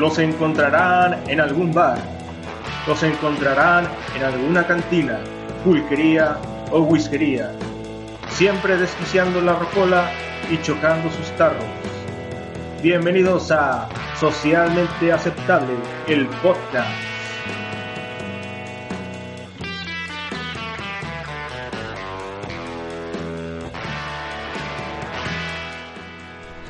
los encontrarán en algún bar, los encontrarán en alguna cantina, pulquería o whiskería, siempre desquiciando la rocola y chocando sus tarros. Bienvenidos a Socialmente Aceptable, el podcast.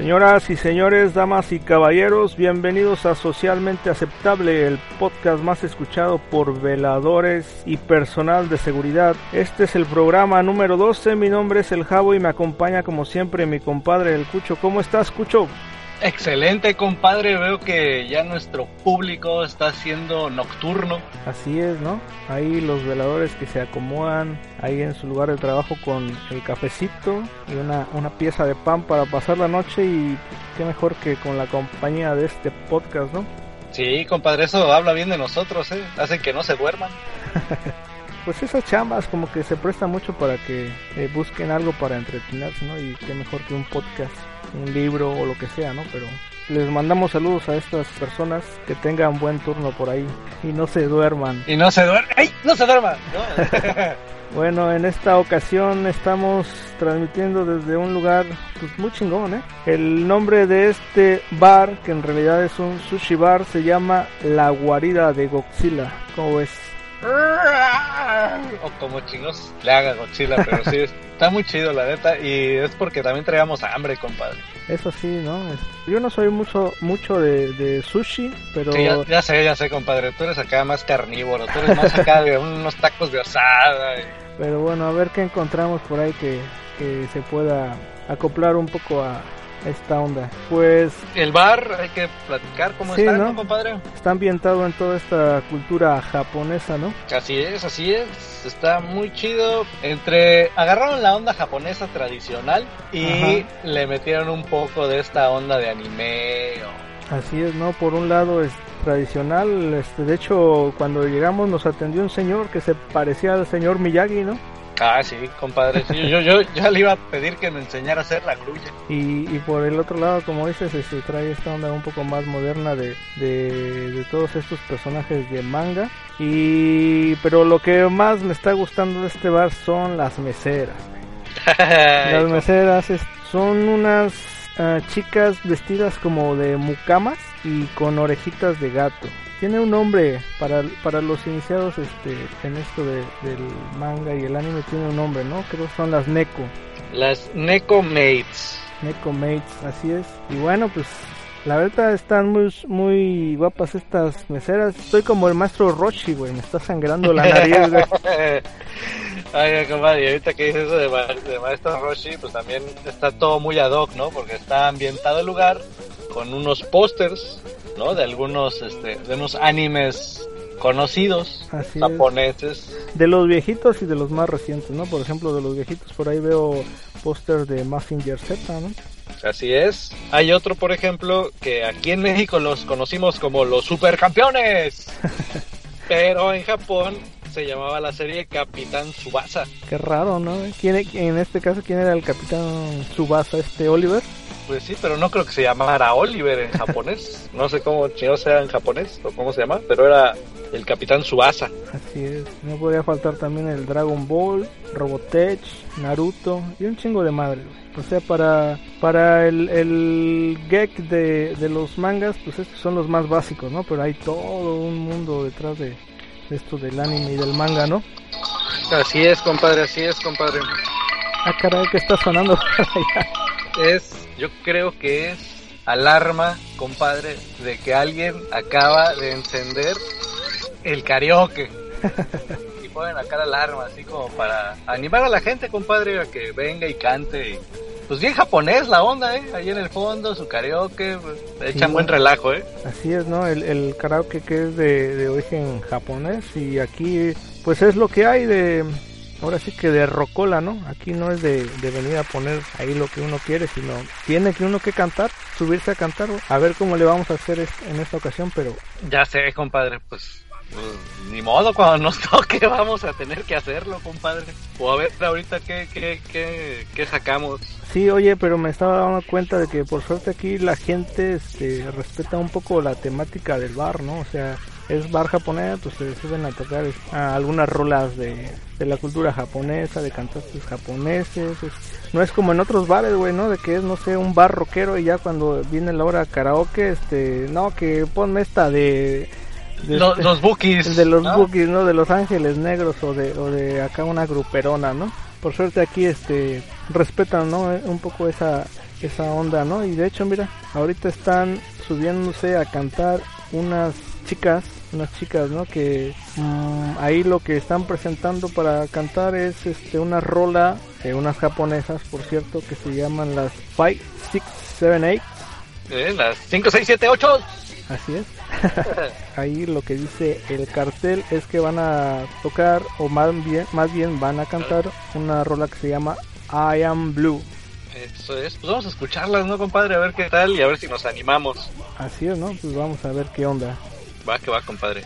Señoras y señores, damas y caballeros, bienvenidos a Socialmente Aceptable, el podcast más escuchado por veladores y personal de seguridad. Este es el programa número 12, mi nombre es El Javo y me acompaña como siempre mi compadre El Cucho. ¿Cómo estás, Cucho? Excelente, compadre. Veo que ya nuestro público está siendo nocturno. Así es, ¿no? Ahí los veladores que se acomodan ahí en su lugar de trabajo con el cafecito y una, una pieza de pan para pasar la noche y qué mejor que con la compañía de este podcast, ¿no? Sí, compadre, eso habla bien de nosotros, ¿eh? Hacen que no se duerman. pues esas chambas como que se presta mucho para que eh, busquen algo para entretenerse, ¿no? Y qué mejor que un podcast un libro o lo que sea, ¿no? Pero les mandamos saludos a estas personas que tengan buen turno por ahí y no se duerman. Y no se duerman. ¡Ey! ¡No se duerman! bueno, en esta ocasión estamos transmitiendo desde un lugar pues, muy chingón, ¿eh? El nombre de este bar, que en realidad es un sushi bar, se llama La Guarida de Godzilla. ¿Cómo ves? O como chingos le haga Godzilla, pero sí, está muy chido la neta. Y es porque también traíamos hambre, compadre. Eso sí, ¿no? Yo no soy mucho mucho de, sushi, pero... ya, sé, ya sé, compadre. Tú eres acá más carnívoro, tú eres más acá de unos tacos de asada. Pero bueno, a ver qué encontramos por ahí que, que se pueda acoplar un poco a, esta onda. Pues el bar, hay que platicar cómo está, ¿no? compadre? Está ambientado en toda esta cultura japonesa, ¿no? Así es, así es. Está muy chido. Entre agarraron la onda japonesa tradicional y le metieron un poco de esta onda de anime. Así es, ¿no? Por un lado es tradicional, este, de hecho cuando llegamos nos atendió un señor que se parecía al señor Miyagi, ¿no? Ah, sí, compadre. yo, yo ya le iba a pedir que me enseñara a hacer la grulla. Y, y por el otro lado, como dices, este, trae esta onda un poco más moderna de, de, todos estos personajes de manga. Y pero lo que más me está gustando de este bar son las meseras. las meseras son unas ah, chicas vestidas como de mucamas y con orejitas de gato tiene un nombre para, para los iniciados este en esto de, del manga y el anime tiene un nombre, ¿no? Creo que son las Neko. Las Neko Mates. Neko Mates, así es. Y bueno, pues la verdad están muy muy guapas estas meseras. Estoy como el maestro Roshi, güey, me está sangrando la nariz, güey. Ay, compadre, ahorita que dices eso de, de maestro Roshi, pues también está todo muy ad hoc, ¿no? Porque está ambientado el lugar con unos pósters de algunos, este, de unos animes conocidos japoneses. De los viejitos y de los más recientes, ¿no? Por ejemplo, de los viejitos por ahí veo póster de Massinger Z, ¿no? Así es. Hay otro, por ejemplo, que aquí en México los conocimos como los supercampeones. pero en Japón se llamaba la serie Capitán Subasa. Qué raro, ¿no? ¿Quién, en este caso, ¿quién era el Capitán Subasa? ¿Este Oliver? Pues sí, pero no creo que se llamara Oliver en japonés. no sé cómo chino sea en japonés o cómo se llama, pero era el Capitán Suasa. Así es. No podía faltar también el Dragon Ball, Robotech, Naruto y un chingo de madre. O sea, para, para el, el geek de, de los mangas, pues estos son los más básicos, ¿no? Pero hay todo un mundo detrás de, esto del anime y del manga, ¿no? Así es, compadre, así es, compadre. Ah, caray, que está sonando Es, yo creo que es alarma, compadre, de que alguien acaba de encender el karaoke. y ponen acá la alarma, así como para animar a la gente, compadre, a que venga y cante. pues bien japonés la onda, ¿eh? Ahí en el fondo, su karaoke, pues, echan buen relajo, ¿eh? Así es, ¿no? El, el karaoke que es de, de origen japonés y aquí, pues es lo que hay de ahora sí que de rocola, ¿no? Aquí no es de, venir a poner ahí lo que uno quiere, sino tiene que uno que cantar, subirse a cantar, a ver cómo le vamos a hacer en esta ocasión, pero... Ya sé, compadre, pues pues, ni modo, cuando nos toque vamos a tener que hacerlo, compadre. O a ver ahorita qué, qué, qué, qué sacamos. Sí, oye, pero me estaba dando cuenta de que por suerte aquí la gente este, respeta un poco la temática del bar, ¿no? O sea, es bar japonés, pues se suben a tocar algunas rolas de, de, la cultura japonesa, de cantantes japoneses. no es como en otros bares, güey, ¿no? De que es, no sé, un bar rockero y ya cuando viene la hora karaoke, este, no, que ponme esta de... los, este, los bookies. De los ¿no? bookies, ¿no? De Los Ángeles Negros o de, o de acá una gruperona, ¿no? Por suerte aquí, este, respetan, ¿no? Un poco esa, esa onda, ¿no? Y de hecho, mira, ahorita están subiéndose a cantar unas chicas, unas chicas, ¿no? Que mmm, ahí lo que están presentando para cantar es este una rola de unas japonesas, por cierto, que se llaman las 5, 6, 7, 8. Eh, las 5, 6, 7, 8. Así es. ahí lo que dice el cartel es que van a tocar o más bien más bien van a cantar una rola que se llama I Am Blue. Eso es, pues vamos a escucharlas, ¿no, compadre? A ver qué tal y a ver si nos animamos. Así es, ¿no? Pues vamos a ver qué onda. Va que va, compadre.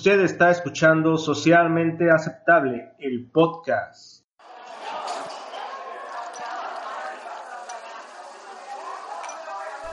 Usted está escuchando Socialmente Aceptable, el podcast.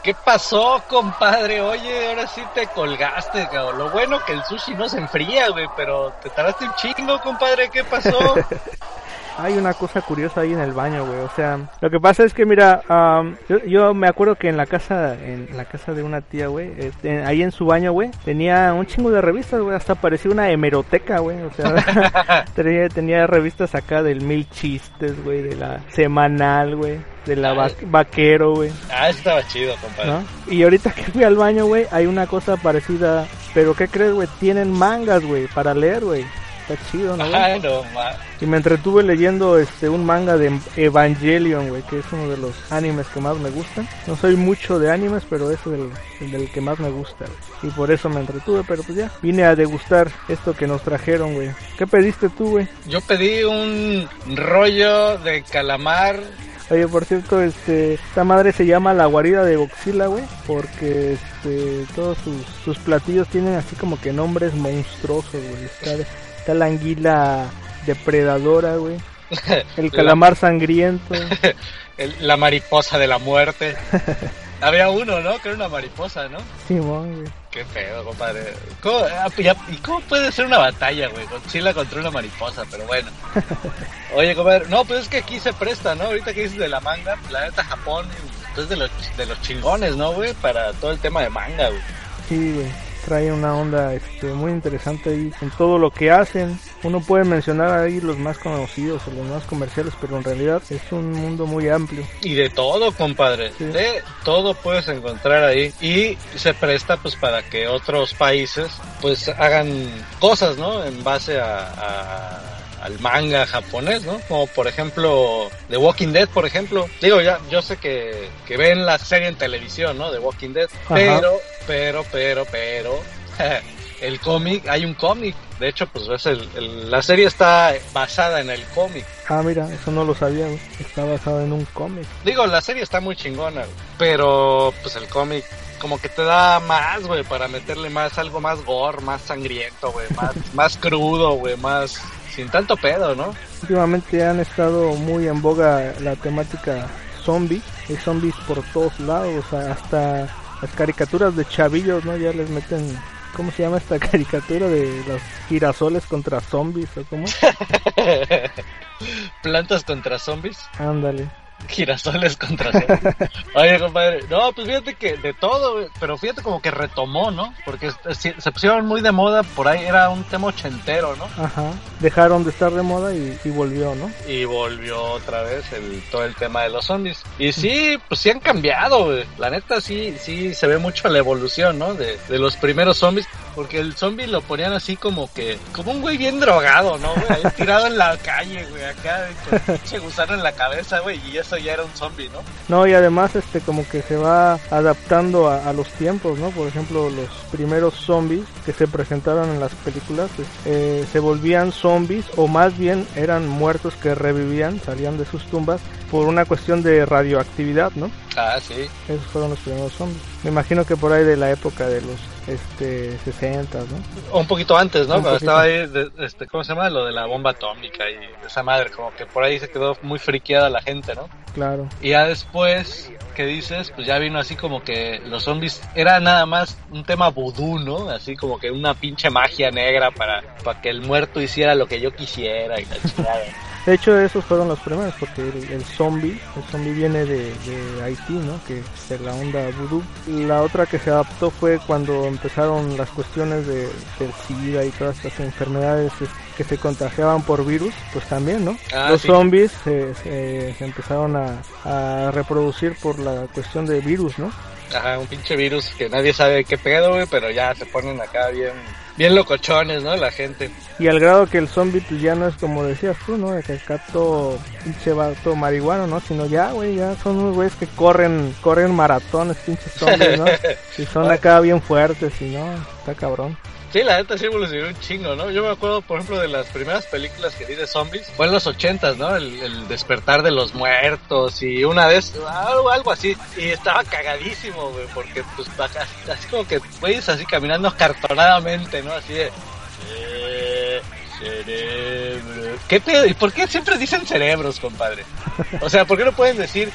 ¿Qué pasó, compadre? Oye, ahora sí te colgaste, cabrón. Lo bueno que el sushi no se enfría, güey, pero te tardaste un chingo, compadre. ¿Qué pasó? Hay una cosa curiosa ahí en el baño, güey. O sea, lo que pasa es que, mira, um, yo, yo, me acuerdo que en la casa, en la casa de una tía, güey, este, ahí en su baño, güey, tenía un chingo de revistas, güey. Hasta parecía una hemeroteca, güey. O sea, tenía, tenía revistas acá del Mil Chistes, güey, de la Semanal, güey. De la va vaquero, güey. Ah, estaba chido, compadre. ¿No? Y ahorita que fui al baño, güey, hay una cosa parecida. Pero ¿qué crees, güey? Tienen mangas, güey, para leer, güey. Está chido, ¿no? Ay, no y me entretuve leyendo este un manga de Evangelion, güey, que es uno de los animes que más me gustan. No soy mucho de animes, pero es el, el del que más me gusta. Y por eso me entretuve, pero pues ya, vine a degustar esto que nos trajeron, güey. ¿Qué pediste tú, güey? Yo pedí un rollo de calamar Oye, por cierto, este, esta madre se llama la guarida de Godzilla, güey, porque este, todos sus, sus, platillos tienen así como que nombres monstruosos, güey. Está, está la anguila depredadora, güey. El calamar sangriento. la mariposa de la muerte. Había uno, ¿no? Que era una mariposa, ¿no? Simón, güey. Qué feo, compadre. ¿Cómo, ah, ¿Y cómo puede ser una batalla, güey? Godzilla contra una mariposa, pero bueno. Oye, compadre, no, pues es que aquí se presta, ¿no? Ahorita que dices de la manga, la neta Japón es de los, de los chingones, ¿no, güey? Para todo el tema de manga, güey. Sí, güey trae una onda este, muy interesante ahí con todo lo que hacen. Uno puede mencionar ahí los más conocidos o los más comerciales, pero en realidad es un mundo muy amplio. Y de todo, compadre. De todo puedes encontrar ahí. Y se presta pues para que otros países pues hagan cosas, ¿no? En base a, al manga japonés, ¿no? Como por ejemplo The Walking Dead, por ejemplo. Digo, ya, yo sé que, que ven la serie en televisión, ¿no? The Walking Dead, pero pero, pero, pero, el cómic, hay un cómic. De hecho, pues es el, la serie está basada en el cómic. Ah, mira, eso no lo sabía, Está basada en un cómic. Digo, la serie está muy chingona, pero pues el cómic como que te da más, güey, para meterle más, algo más gore, más sangriento, güey, más, más crudo, güey, más sin tanto pedo, ¿no? Últimamente han estado muy en boga la temática zombie, hay zombies por todos lados, hasta las caricaturas de chavillos, ¿no? Ya les meten, ¿cómo se llama esta caricatura de los girasoles contra zombies o cómo? Plantas contra zombies. Ándale girasoles contra Oye, compadre, no, pues fíjate que de todo, pero fíjate como que retomó, ¿no? Porque se pusieron muy de moda, por ahí era un tema ochentero, ¿no? Ajá, dejaron de estar de moda y, volvió, ¿no? Y volvió otra vez el, todo el tema de los zombies. Y sí, pues sí han cambiado, La neta sí, sí se ve mucho la evolución, ¿no? De, de los primeros zombies, porque el zombie lo ponían así como que, como un güey bien drogado, ¿no, güey? Tirado en la calle, güey, acá, con gusano en la cabeza, güey, y eso ya era un zombie, ¿no? No, y además este como que se va adaptando a, los tiempos, ¿no? Por ejemplo, los primeros zombies que se presentaron en las películas pues, eh, se volvían zombies o más bien eran muertos que revivían, salían de sus tumbas por una cuestión de radioactividad, ¿no? Ah, sí. Esos fueron los primeros zombies. Me imagino que por ahí de la época de los este 60, ¿no? O un poquito antes, ¿no? Cuando estaba ahí, este, ¿cómo se llama? Lo de la bomba atómica y esa madre, como que por ahí se quedó muy friqueada la gente, ¿no? Claro. Y ya después, ¿qué dices? Pues ya vino así como que los zombies era nada más un tema vudú, ¿no? Así como que una pinche magia negra para, para que el muerto hiciera lo que yo quisiera y la chingada. De hecho, esos fueron los primeros, porque el, zombie, el zombie viene de, Haití, ¿no? Que es de la onda voodoo. La otra que se adaptó fue cuando empezaron las cuestiones de, del SIDA y todas estas enfermedades que se contagiaban por virus, pues también, ¿no? Ah, los zombies se, empezaron a, a reproducir por la cuestión de virus, ¿no? Ajá, un pinche virus que nadie sabe qué pedo, güey, pero ya se ponen acá bien bien locochones, ¿no? La gente. Y al grado que el zombie pues ya no es como decías tú, ¿no? De que acá todo pinche vato marihuano, ¿no? Sino ya, güey, ya son unos güeyes que corren, corren maratones, pinches zombies, ¿no? y son acá bien fuertes y no, está cabrón. Sí, la neta sí evolucionó un chingo, ¿no? Yo me acuerdo, por ejemplo, de las primeras películas que vi de zombies. Fue en los ochentas, ¿no? El, despertar de los muertos y una vez, algo, algo así. Y estaba cagadísimo, güey, porque pues así como que güeyes así caminando cartonadamente, ¿no? Así de... Eh, cerebro. ¿Qué pedo? ¿Y por qué siempre dicen cerebros, compadre? O sea, ¿por qué no pueden decir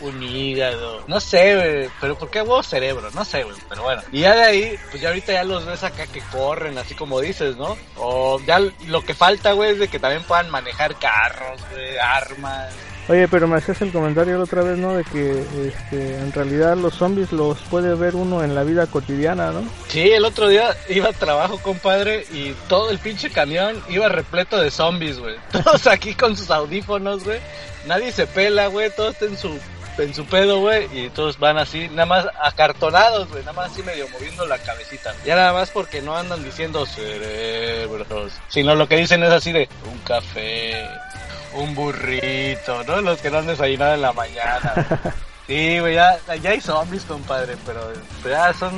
un hígado, no sé, pero ¿por qué huevo cerebro? No sé, güey, pero bueno. Y ya de ahí, pues ya ahorita ya los ves acá que corren, así como dices, ¿no? O ya lo que falta, güey, es de que también puedan manejar carros, güey, armas. Oye, pero me hacías el comentario la otra vez, ¿no? De que este, en realidad los zombies los puede ver uno en la vida cotidiana, ¿no? Sí, el otro día iba a trabajo, compadre, y todo el pinche camión iba repleto de zombies, güey. Todos aquí con sus audífonos, güey. Nadie se pela, güey. Todos en su en su pedo, güey, y todos van así, nada más acartonados, güey, nada más así medio moviendo la cabecita. Ya nada más porque no andan diciendo cerebros, sino lo que dicen es así de un café, un burrito, ¿no? Los que no han desayunado en la mañana. Sí, güey, ya, ya hay zombies, compadre, pero ya son,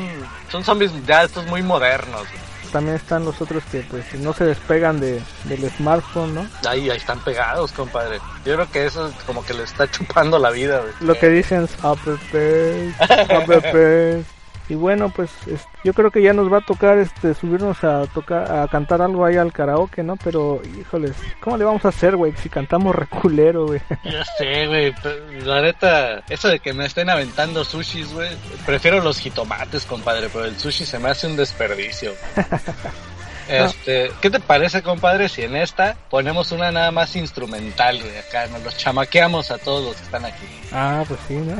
son zombies ya estos muy modernos. También están los otros que pues no se despegan de, del smartphone, ¿no? Ahí, ahí están pegados, compadre. Yo creo que eso es como que le está chupando la vida, güey. Lo que dicen es app, app. Y bueno, pues yo creo que ya nos va a tocar este subirnos a tocar a cantar algo ahí al karaoke, ¿no? Pero híjoles, ¿cómo le vamos a hacer, güey, si cantamos reculero, güey? Ya sé, güey, la neta, eso de que me estén aventando sushis, güey, prefiero los jitomates, compadre, pero el sushi se me hace un desperdicio. Este, ¿qué te parece, compadre, si en esta ponemos una nada más instrumental, güey? Acá nos los chamaqueamos a todos los que están aquí. Ah, pues sí, ¿no?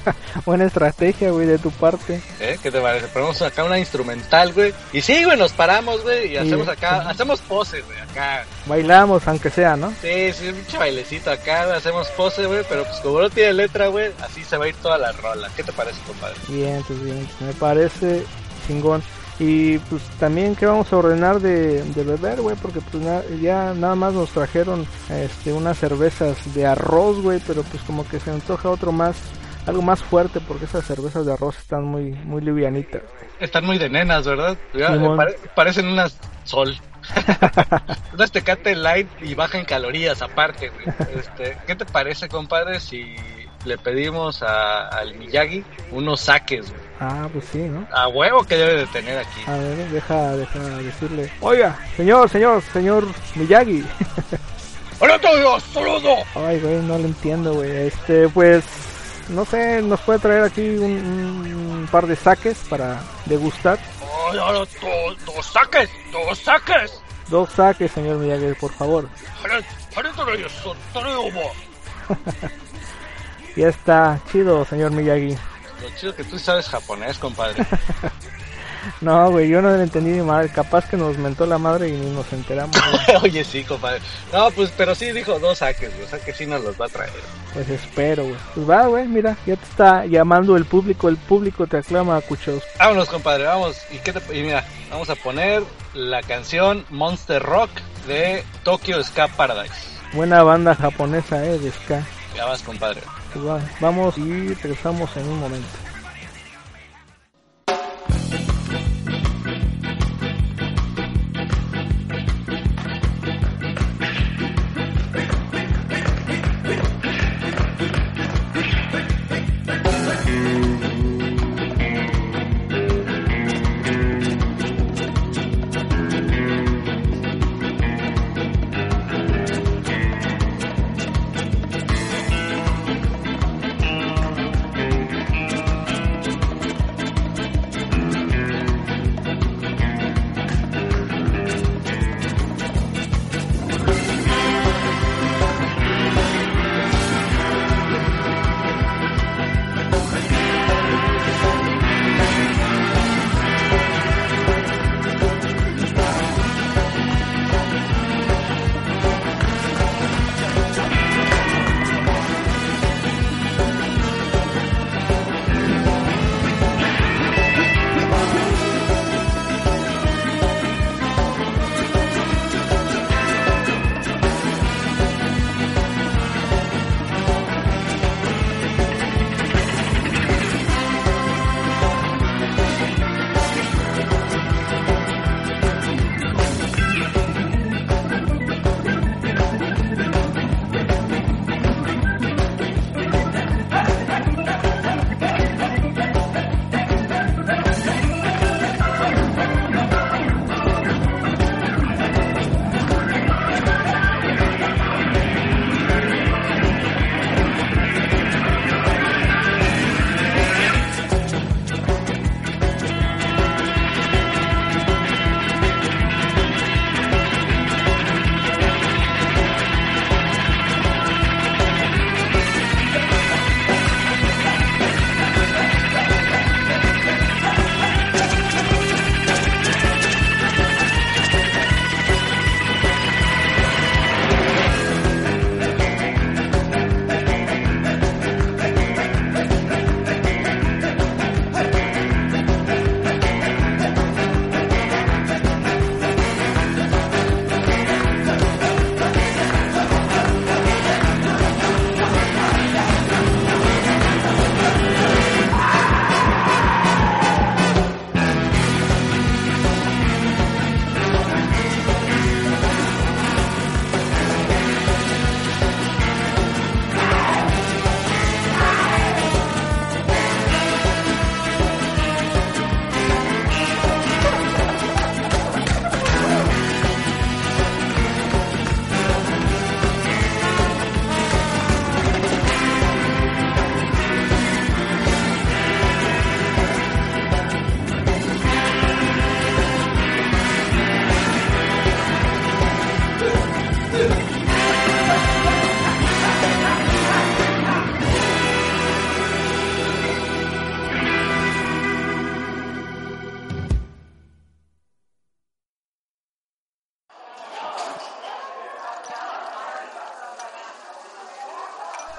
Buena estrategia, güey, de tu parte. ¿Eh? ¿Qué te parece? Ponemos acá una instrumental, güey. Y sí, güey, nos paramos, güey, y hacemos acá, hacemos poses, güey, acá. Bailamos, aunque sea, ¿no? Sí, sí, un pinche bailecito acá, hacemos pose, güey, pero pues como no tiene letra, güey, así se va a ir toda la rola. ¿Qué te parece, compadre? Bien, pues bien, me parece chingón. Y pues también que vamos a ordenar de, beber, güey, porque pues ya nada más nos trajeron este unas cervezas de arroz, güey, pero pues como que se antoja otro más, algo más fuerte porque esas cervezas de arroz están muy muy livianitas. Están muy de nenas, ¿verdad? parecen unas sol. unas Tecate Light y baja en calorías aparte, güey. Este, ¿qué te parece, compadre, si le pedimos a, al Miyagi unos saques, güey? Ah, pues sí, ¿no? A huevo que debe de tener aquí. A ver, deja, deja decirle. Oiga, señor, señor, señor Miyagi. ¡Hola todos! ¡Saludo! Ay, güey, no lo entiendo, güey. Este, pues, no sé, nos puede traer aquí un, par de saques para degustar. ¡Ay, dos saques! ¡Dos saques! Dos saques, señor Miyagi, por favor. ya está, chido, señor Miyagi. Lo chido que tú sabes japonés, compadre. no, güey, yo no le entendí ni madre. Capaz que nos mentó la madre y ni nos enteramos. Oye, sí, compadre. No, pues, pero sí dijo dos saques, o sea que sí nos los va a traer. Pues espero, güey. Pues va, güey, mira, ya te está llamando el público. El público te aclama, cuchos. Vámonos, compadre, vamos. ¿Y, qué y mira, vamos a poner la canción Monster Rock de Tokyo Ska Paradise. Buena banda japonesa, eh, de Ska. Ya vas, compadre. Vamos y regresamos en un momento.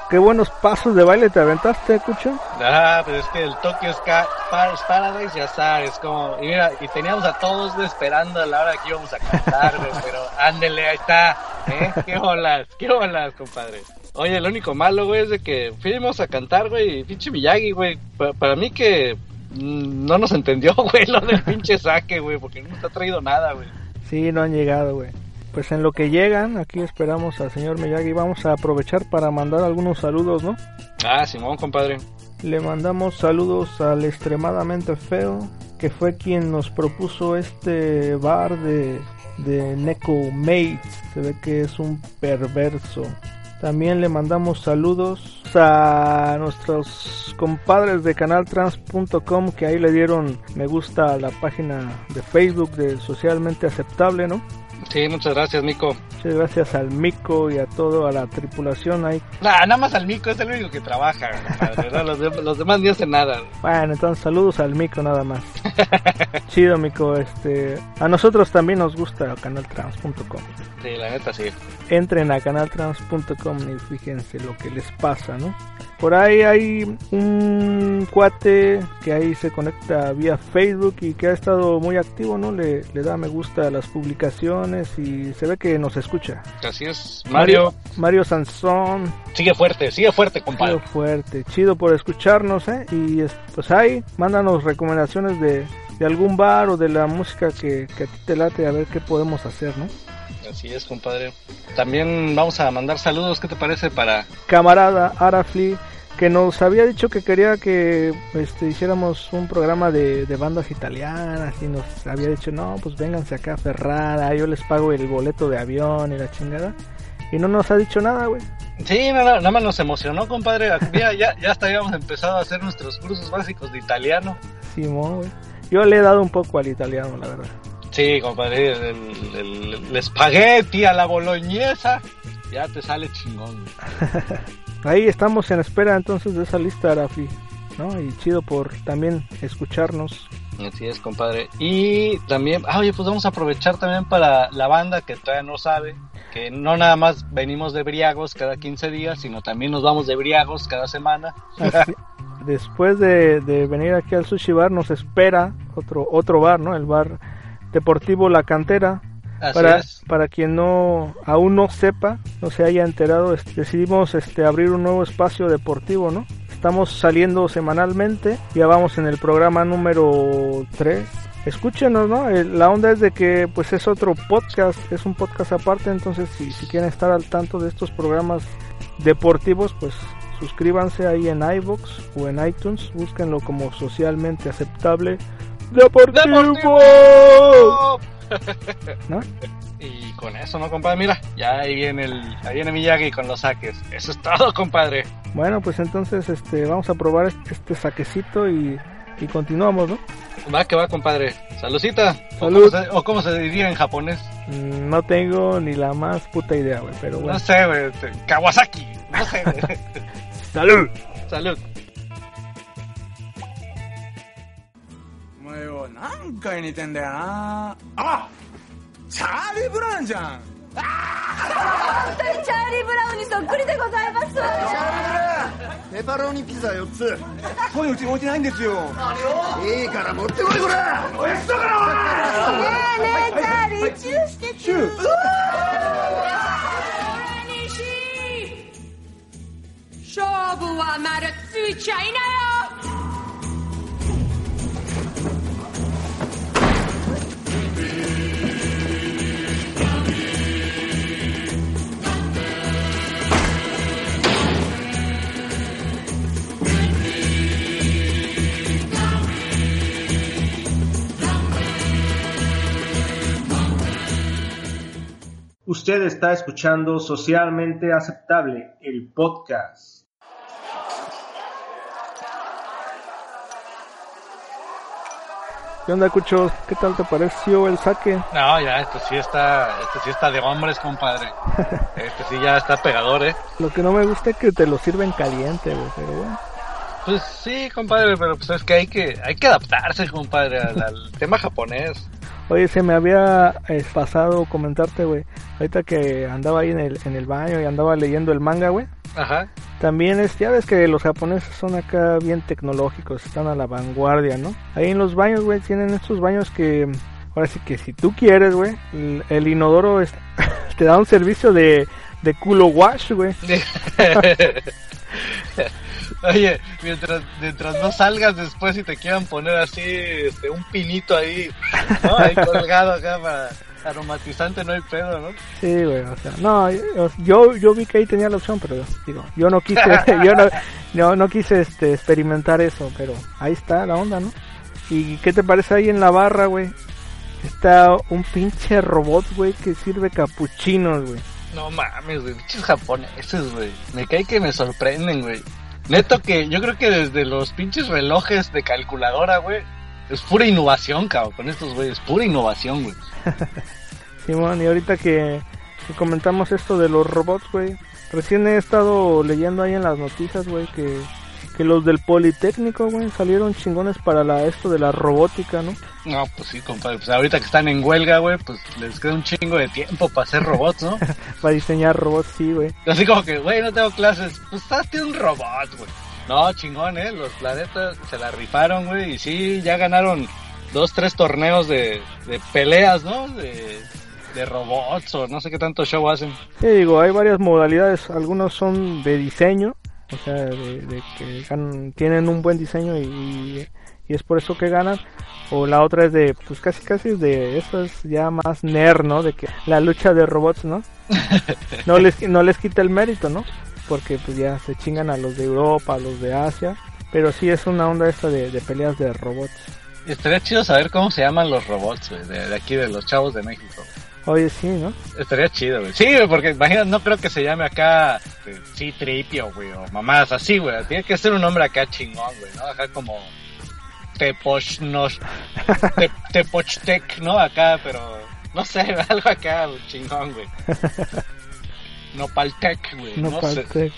Qué buenos pasos de baile te aventaste, Cucho. Ah, pero es que el Tokyo Ska Paradise ya sabes, como, y mira, y teníamos a todos esperando a la hora que íbamos a cantar, pero ándele, ahí está, ¿eh? Qué bolas, qué bolas, compadre. Oye, el único malo, güey, es de que fuimos a cantar, güey, pinche Miyagi, güey, para, mí que mm, no nos entendió, güey, lo del pinche saque, güey, porque no nos ha traído nada, güey. Sí, no han llegado, güey. Pues en lo que llegan, aquí esperamos al señor Miyagi. Vamos a aprovechar para mandar algunos saludos, ¿no? Ah, Simón, compadre. Le mandamos saludos al extremadamente feo, que fue quien nos propuso este bar de, de Neko Mates. Se ve que es un perverso. También le mandamos saludos a nuestros compadres de canaltrans.com que ahí le dieron me gusta a la página de Facebook de Socialmente Aceptable, ¿no? Sí, muchas gracias, Mico. Muchas gracias al Mico y a todo, a la tripulación ahí. nada más al Mico, es el único que trabaja. los, demás ni hacen nada. Bueno, entonces saludos al Mico nada más. Chido, Mico. Este, a nosotros también nos gusta canaltrans.com. Sí, la neta sí. Entren a canaltrans.com y fíjense lo que les pasa, ¿no? Por ahí hay un cuate que ahí se conecta vía Facebook y que ha estado muy activo, ¿no? Le, le da me gusta a las publicaciones y se ve que nos escucha. Así es, Mario. Mario, Sansón. Sigue fuerte, sigue fuerte, compadre. Sigue fuerte, chido por escucharnos, ¿eh? Y pues ahí, mándanos recomendaciones de, de algún bar o de la música que, que a ti te late, a ver qué podemos hacer, ¿no? Así es, compadre. También vamos a mandar saludos, ¿qué te parece para... Camarada Arafli, que nos había dicho que quería que este, hiciéramos un programa de, bandas italianas y nos había dicho, no, pues vénganse acá a Ferrara, yo les pago el boleto de avión y la chingada. Y no nos ha dicho nada, güey. Sí, nada más nos emocionó, compadre. Ya, ya, ya hasta habíamos empezado a hacer nuestros cursos básicos de italiano. Simón, güey. Yo le he dado un poco al italiano, la verdad. Sí, compadre, el, espagueti a la boloñesa, ya te sale chingón. Ahí estamos en espera entonces de esa lista, Arafi, ¿no? Y chido por también escucharnos. Así es, compadre. Y también, ah, oye, pues vamos a aprovechar también para la banda que todavía no sabe, que no nada más venimos de briagos cada 15 días, sino también nos vamos de briagos cada semana. Después de, de venir aquí al Sushi Bar nos espera otro, otro bar, ¿no? El bar Deportivo La Cantera. para, para quien no aún no sepa, no se haya enterado, decidimos este abrir un nuevo espacio deportivo, ¿no? Estamos saliendo semanalmente, ya vamos en el programa número 3. Escúchenos, ¿no? La onda es de que pues es otro podcast, es un podcast aparte, entonces si, si quieren estar al tanto de estos programas deportivos, pues suscríbanse ahí en iBox o en iTunes, búsquenlo como socialmente aceptable Deportivo. ¿No? Y con eso, ¿no, compadre? Mira, ya ahí viene el, ahí viene Miyagi con los saques. Eso es todo, compadre. Bueno, pues entonces este vamos a probar este, este saquecito y, y continuamos, ¿no? Va que va, compadre. Saludcita. Salud. ¿O cómo, se, diría en japonés? Mm, no tengo ni la más puta idea, güey, pero bueno. No sé, güey. Kawasaki. No sé, Salud. Salud. 何回似てんだよな。あチャーリー・ブラウンじゃん。あ本当にチャーリー・ブラウンにそっくりでございます。チャーリー・ブラウン。ペパロニピザ4つ。そういううちに置いてないんですよ。いいから持ってこいこれ。おやつだからねえねえチャーリーチューしてチュー。勝負はまだついちゃいなよ Usted está escuchando Socialmente Aceptable, el podcast. ¿Qué onda, Cucho? ¿Qué tal te pareció el saque? No, ya, esto sí está, esto sí está de hombres, compadre. este sí ya está pegador, ¿eh? Lo que no me gusta es que te lo sirven caliente, pero bueno. Pues sí, compadre, pero pues es que hay que, hay que adaptarse, compadre, al tema japonés. Oye, se me había eh, pasado comentarte, güey. Ahorita que andaba ahí en el, en el baño y andaba leyendo el manga, güey. Ajá. También es, ya ves que los japoneses son acá bien tecnológicos, están a la vanguardia, ¿no? Ahí en los baños, güey, tienen estos baños que, ahora sí que si tú quieres, güey, el, el inodoro es- te da un servicio de, de culo wash, güey. Oye, mientras, mientras no salgas después y te quieran poner así este, un pinito ahí, ¿no? ahí colgado acá para aromatizante, no hay pedo, ¿no? Sí, güey, o sea, no, yo- yo, vi que ahí tenía la opción, pero digo, yo no quise, yo no, no, no quise este, experimentar eso, pero ahí está la onda, ¿no? ¿Y qué te parece ahí en la barra, güey? Está un pinche robot, güey, que sirve capuchinos, güey. No mames, güey, pinches japoneses, güey. Me cae que me sorprenden, güey. Neto que yo creo que desde los pinches relojes de calculadora, güey, es pura innovación, cabrón, con estos güeyes, pura innovación, güey. Simón, y ahorita que, que comentamos esto de los robots, güey, recién he estado leyendo ahí en las noticias, güey, que, que los del Politécnico, güey, salieron chingones para la esto de la robótica, ¿no? No, pues sí, compadre, pues ahorita que están en huelga, güey, pues les queda un chingo de tiempo para hacer robots, ¿no? Para diseñar robots, sí, güey. Así como que, güey, no tengo clases, pues hazte un robot, güey. No, chingón, eh, los planetas se la rifaron, güey, y sí, ya ganaron dos, tres torneos de, de peleas, ¿no? De, de robots o no sé qué tanto show hacen. Sí, digo, hay varias modalidades. Algunos son de diseño, o sea, de, de que tienen un buen diseño y, y es por eso que ganan. O la otra es de, pues casi casi es de, eso es ya más nerd, ¿no? De que la lucha de robots, ¿no? No les, no les quita el mérito, ¿no? Porque pues ya se chingan a los de Europa, a los de Asia. Pero sí es una onda esta de, de peleas de robots. Estaría chido saber cómo se llaman los robots, de aquí, de los chavos de México. Oye, sí, ¿no? Estaría chido, güey. Sí, güey, porque imagina, no creo que se llame acá este, sí tripio, güey, o mamadas así, güey. Tiene que ser un nombre acá chingón, güey, ¿no? Acá como Tepochnos, Te- Tepochtec, ¿no? Acá, pero no sé, algo acá chingón, güey. Nopaltec, güey. No, No, sé.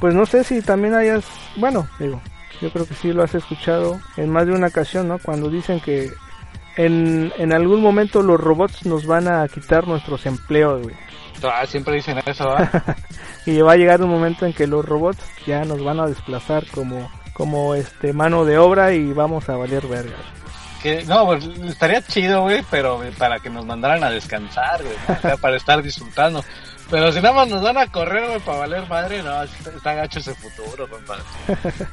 Pues no sé si también hayas, bueno, digo, yo creo que sí lo has escuchado en más de una ocasión, ¿no? Cuando dicen que en, en algún momento los robots nos van a quitar nuestros empleos, güey. Ah, siempre dicen eso, ¿ah? Y va a llegar un momento en que los robots ya nos van a desplazar como como este mano de obra y vamos a valer verga. Que, no, pues estaría chido, güey, pero güey, para que nos mandaran a descansar, güey, acá, para estar disfrutando. Pero si nada más nos van a correr, güey, para valer madre, no, está, está gacho ese futuro, compadre.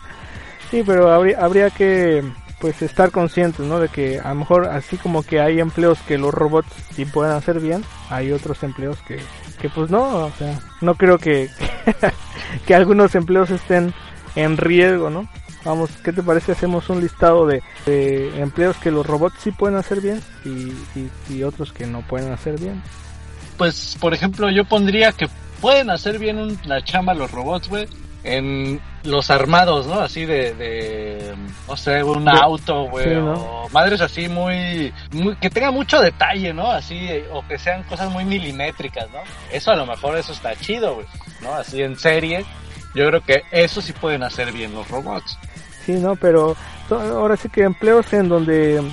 Sí, pero habría, habría que pues estar conscientes, ¿no? De que a lo mejor así como que hay empleos que los robots sí pueden hacer bien, hay otros empleos que, que pues no, o sea, no creo que, que algunos empleos estén en riesgo, ¿no? Vamos, ¿qué te parece? Hacemos un listado de, empleos que los robots sí pueden hacer bien y, y, y otros que no pueden hacer bien. Pues, por ejemplo, yo pondría que pueden hacer bien un- la chamba los robots, güey, en los armados, ¿no? Así de, de no sé, un auto, güey, sí, ¿no? o madres así muy, muy, que tenga mucho detalle, ¿no? Así, eh, o que sean cosas muy milimétricas, ¿no? Eso a lo mejor eso está chido, güey, ¿no? Así en serie, yo creo que eso sí pueden hacer bien los robots. Sí, ¿no? Pero ahora sí que empleos en donde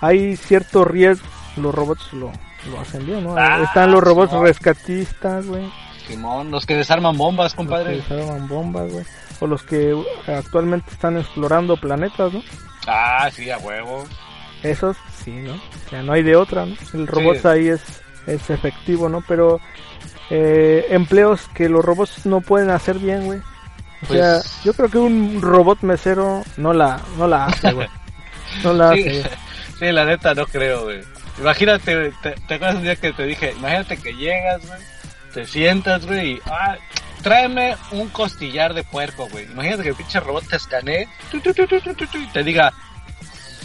hay cierto riesgo, los robots lo, lo hacen bien, ¿no? Ah, Están los robots rescatistas, güey. Simón, los que desarman bombas, Los que compadre. desarman bombas, güey. O los que uh, actualmente están explorando planetas, ¿no? Ah, sí, a huevo. Esos, sí, ¿no? O sea, no hay de otra, ¿no? El robot Sí. ahí es, es efectivo, ¿no? Pero eh, empleos que los robots no pueden hacer bien, güey. O Pues- sea, yo creo que un robot mesero no la, no la hace, güey. No la hace, Sí, güey. sí, la neta no creo, güey. Imagínate, te, te acuerdas un día que te dije, imagínate que llegas, güey, te sientas, güey, y, ah, tráeme un costillar de puerco, güey. Imagínate que el pinche robot te escanee, tu, tu, tu, y te diga,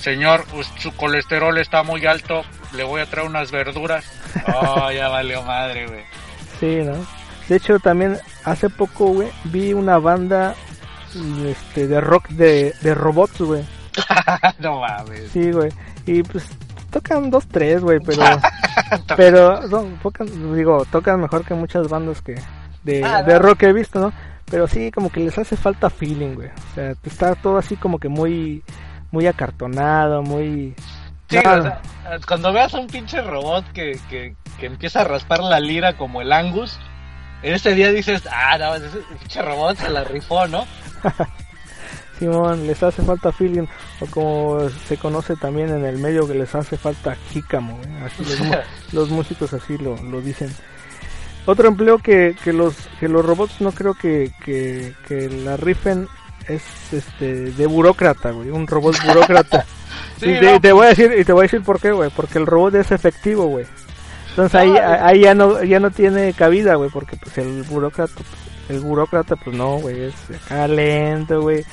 señor, su colesterol está muy alto, le voy a traer unas verduras. Oh, ya valió madre, güey. Sí, ¿no? De hecho, también hace poco, güey, vi una banda este, de rock de, de robots, güey. no mames. Sí, güey. Y pues tocan dos, tres, güey, pero... pero, no, tocan, digo, tocan mejor que muchas bandas que de, Ah, de no. rock que he visto, ¿no? Pero sí, como que les hace falta feeling, güey. O sea, está todo así como que muy, muy acartonado, muy... Sí, Nada. o sea, cuando veas a un pinche robot que, que, que empieza a raspar la lira como el Angus, en ese día dices, ah, no, ese pinche robot se la rifó, ¿no? Simón, les hace falta feeling, o como se conoce también en el medio que les hace falta jícamo, ¿eh? así los, los músicos así lo, lo dicen. Otro empleo que, que los que los robots no creo que, que, que la rifen es este de burócrata, güey, un robot burócrata. Sí, y te, no, te voy a decir y te voy a decir por qué, güey, porque el robot es efectivo, güey. Entonces ahí, ahí ya no ya no tiene cabida, güey, porque pues el burócrata el burócrata pues no, güey, es acá lento, güey.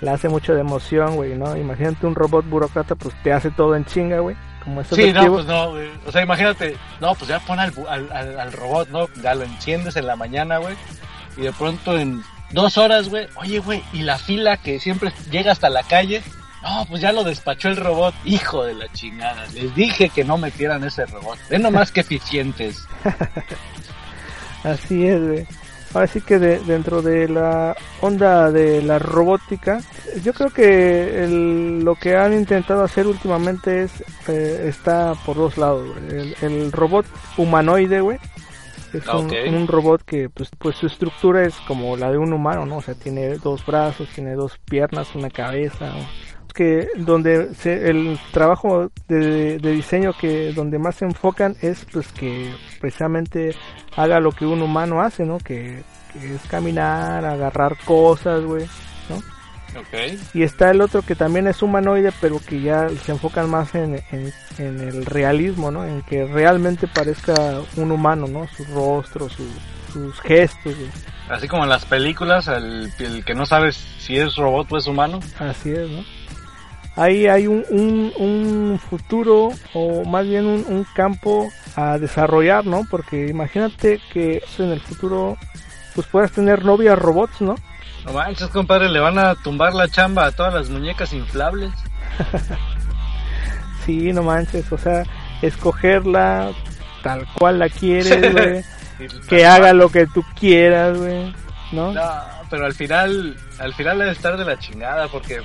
Le hace mucho de emoción, güey, ¿no? Imagínate un robot burócrata pues te hace todo en chinga, güey. Como es Sí, no, pues no, güey. O sea, imagínate, no, pues ya pon al, al, al, al robot, ¿no? Ya lo enciendes en la mañana, güey. Y de pronto en dos horas, güey, oye, güey, y la fila que siempre llega hasta la calle, no, pues ya lo despachó el robot. Hijo de la chingada, les dije que no metieran ese robot. Ven nomás que eficientes. Así es, güey. Ahora sí que de- dentro de la onda de la robótica, yo creo que el- lo que han intentado hacer últimamente es eh, está por dos lados. El, el robot humanoide, güey. Es un, Ok. un robot que pues, pues su estructura es como la de un humano, ¿no? O sea, tiene dos brazos, tiene dos piernas, una cabeza. Que donde se- el trabajo de, de diseño que donde más se enfocan es pues que precisamente haga lo que un humano hace, ¿no? Que, que es caminar, agarrar cosas, güey, ¿no? Ok. Y está el otro que también es humanoide, pero que ya se enfocan más en, en, en el realismo, ¿no? En que realmente parezca un humano, ¿no? Su rostro, su- sus gestos, güey. Así como en las películas, el, el que no sabes si es robot o es humano. Así es, ¿no? Ahí hay un, un, un futuro o más bien un, un campo a desarrollar, ¿no? Porque imagínate que en el futuro pues puedas tener novias robots, ¿no? No manches, compadre, le van a tumbar la chamba a todas las muñecas inflables. Sí, no manches, o sea, escogerla tal cual la quieres, güey. que haga lo que tú quieras, güey, ¿no? No, pero al final, al final debe estar de la chingada porque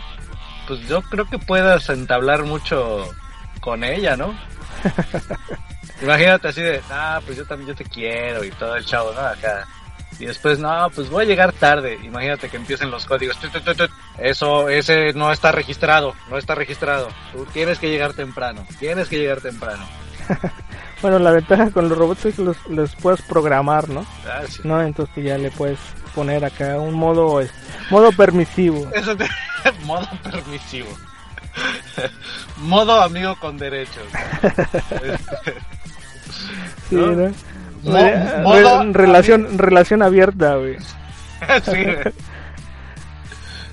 pues yo creo que puedas entablar mucho con ella, ¿no? Imagínate así de, ah, pues yo también yo te quiero y todo el chavo, ¿no? Acá. Y después, no, pues voy a llegar tarde. Imagínate que empiecen los códigos. Tut, tut, tut, tut. Eso, ese no está registrado, no está registrado. Tú tienes que llegar temprano, tienes que llegar temprano. Bueno, la ventaja con los robots es que los, los puedes programar, ¿no? Ah, sí. ¿No? Entonces pues, ya le puedes poner acá un modo, este, modo permisivo. Eso te... modo permisivo. modo amigo con derechos. Sí, ¿no? ¿no? Mo- Re- modo- re- relación, relación abierta, güey. sí, güey.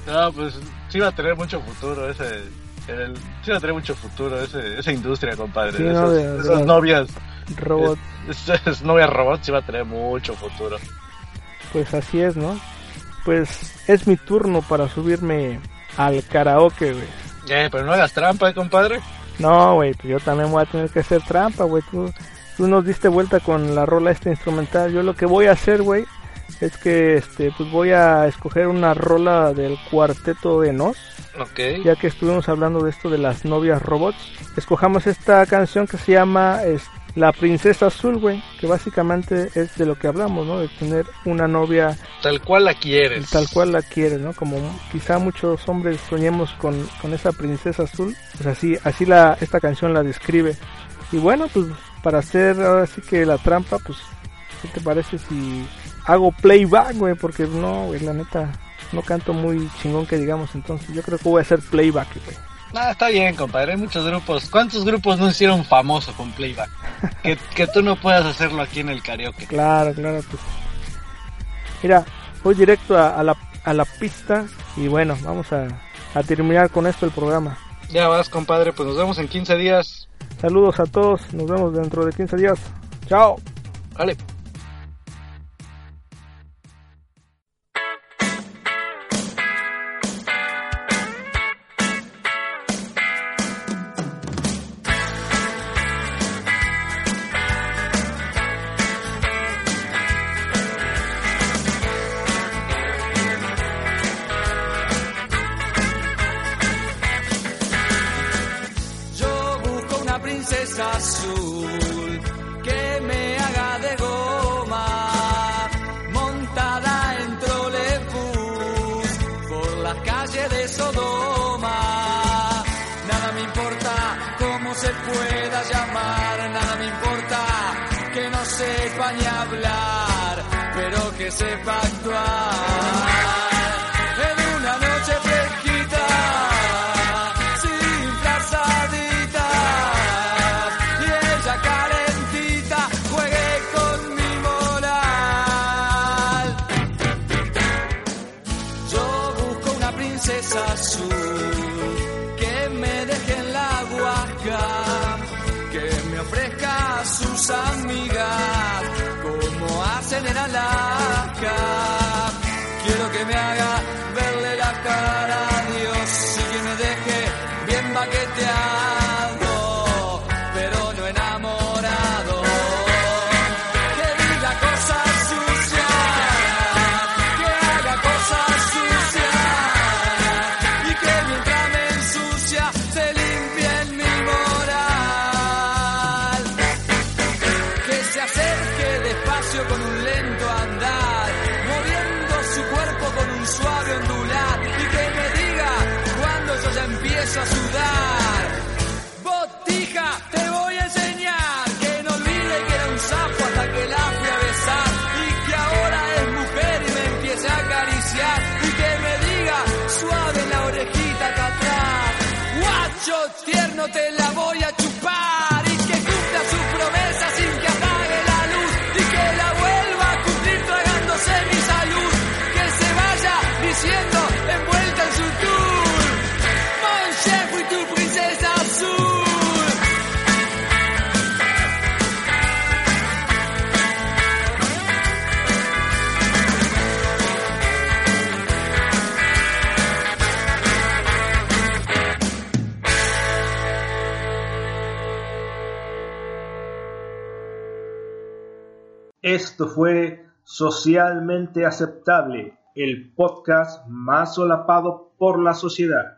No, pues sí va a tener mucho futuro ese. el- sí va a tener mucho futuro ese, esa industria, compadre. Sí, las- novias. Robot, es- Esas novias robots sí va a tener mucho futuro. pues así es, ¿no? Pues es mi turno para subirme al karaoke, güey. Eh, pero no hagas trampa, eh, compadre. No, güey, pues yo también voy a tener que hacer trampa, güey. Tú, tú nos diste vuelta con la rola esta instrumental. Yo lo que voy a hacer, güey, es que este, pues voy a escoger una rola del cuarteto de Nos. Ok. ya que estuvimos hablando de esto de las novias robots, escojamos esta canción que se llama es, La Princesa Azul, güey, que básicamente es de lo que hablamos, ¿no? De tener una novia Tal cual la quieres. tal cual la quieres, ¿no? Como quizá muchos hombres soñemos con, con esa princesa azul, pues así, así la, esta canción la describe. Y bueno, pues para hacer ahora sí que la trampa, pues, ¿qué te parece si hago playback, güey? Porque no, güey, la neta, no canto muy chingón que digamos, entonces yo creo que voy a hacer playback, güey. Ah, está bien, compadre. Hay muchos grupos. ¿Cuántos grupos no hicieron famoso con playback? que, que tú no puedas hacerlo aquí en el karaoke. Claro, claro, pues. Mira, voy directo a, a la, a la pista y bueno, vamos a, a terminar con esto el programa. Ya vas, compadre. Pues nos vemos en 15 días. Saludos a todos, nos vemos dentro de 15 días. Chao. Vale. Sodoma. Nada me importa cómo se pueda llamar, nada me importa que no sepa ni hablar, pero que sepa actuar. A sudar. Botija, te voy a enseñar que no olvide que era un sapo hasta que la fui a besar y que ahora es mujer y me empiece a acariciar y que me diga suave en la orejita acá atrás. Guacho tierno te la voy a Esto fue Socialmente Aceptable, el podcast más solapado por la sociedad.